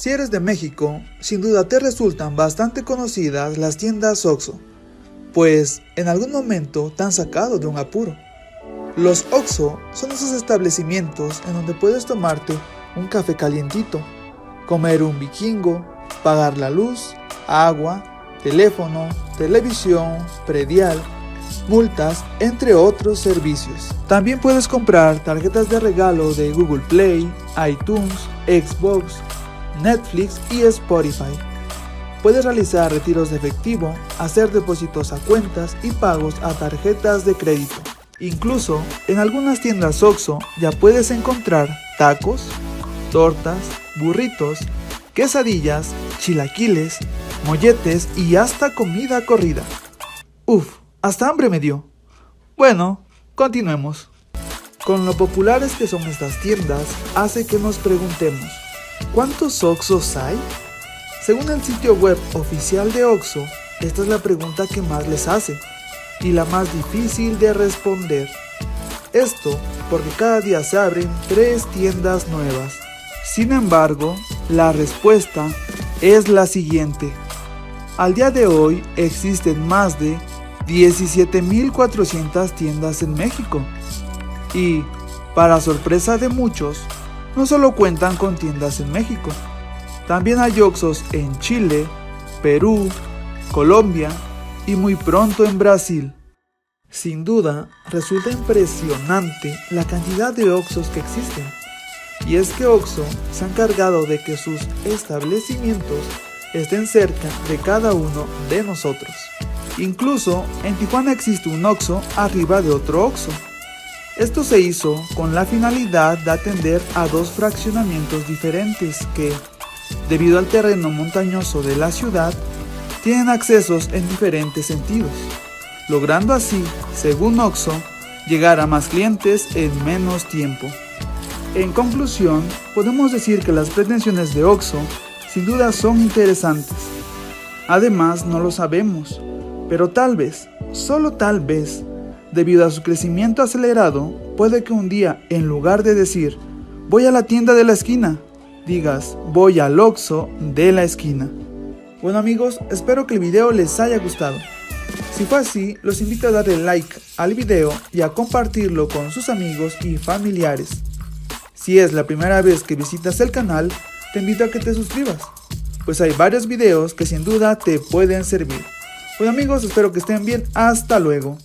Si eres de México, sin duda te resultan bastante conocidas las tiendas OXO, pues en algún momento te han sacado de un apuro. Los OXO son esos establecimientos en donde puedes tomarte un café calientito, comer un vikingo, pagar la luz, agua, teléfono, televisión, predial, multas, entre otros servicios. También puedes comprar tarjetas de regalo de Google Play, iTunes, Xbox, Netflix y Spotify. Puedes realizar retiros de efectivo, hacer depósitos a cuentas y pagos a tarjetas de crédito. Incluso en algunas tiendas OXO ya puedes encontrar tacos, tortas, burritos, quesadillas, chilaquiles, molletes y hasta comida corrida. Uf, hasta hambre me dio. Bueno, continuemos. Con lo populares que son estas tiendas, hace que nos preguntemos, ¿cuántos Oxos hay? Según el sitio web oficial de Oxo, esta es la pregunta que más les hace y la más difícil de responder. Esto porque cada día se abren tres tiendas nuevas. Sin embargo, la respuesta es la siguiente. Al día de hoy existen más de 17.400 tiendas en México. Y, para sorpresa de muchos, no solo cuentan con tiendas en México, también hay Oxos en Chile, Perú, Colombia y muy pronto en Brasil. Sin duda, resulta impresionante la cantidad de Oxos que existen. Y es que Oxo se ha encargado de que sus establecimientos estén cerca de cada uno de nosotros. Incluso en Tijuana existe un Oxo arriba de otro Oxo. Esto se hizo con la finalidad de atender a dos fraccionamientos diferentes que, debido al terreno montañoso de la ciudad, tienen accesos en diferentes sentidos, logrando así, según Oxo, llegar a más clientes en menos tiempo. En conclusión, podemos decir que las pretensiones de Oxo sin duda son interesantes. Además, no lo sabemos, pero tal vez, solo tal vez, debido a su crecimiento acelerado, puede que un día, en lugar de decir, voy a la tienda de la esquina, digas, voy al Oxo de la esquina. Bueno amigos, espero que el video les haya gustado. Si fue así, los invito a darle like al video y a compartirlo con sus amigos y familiares. Si es la primera vez que visitas el canal, te invito a que te suscribas, pues hay varios videos que sin duda te pueden servir. Bueno amigos, espero que estén bien, hasta luego.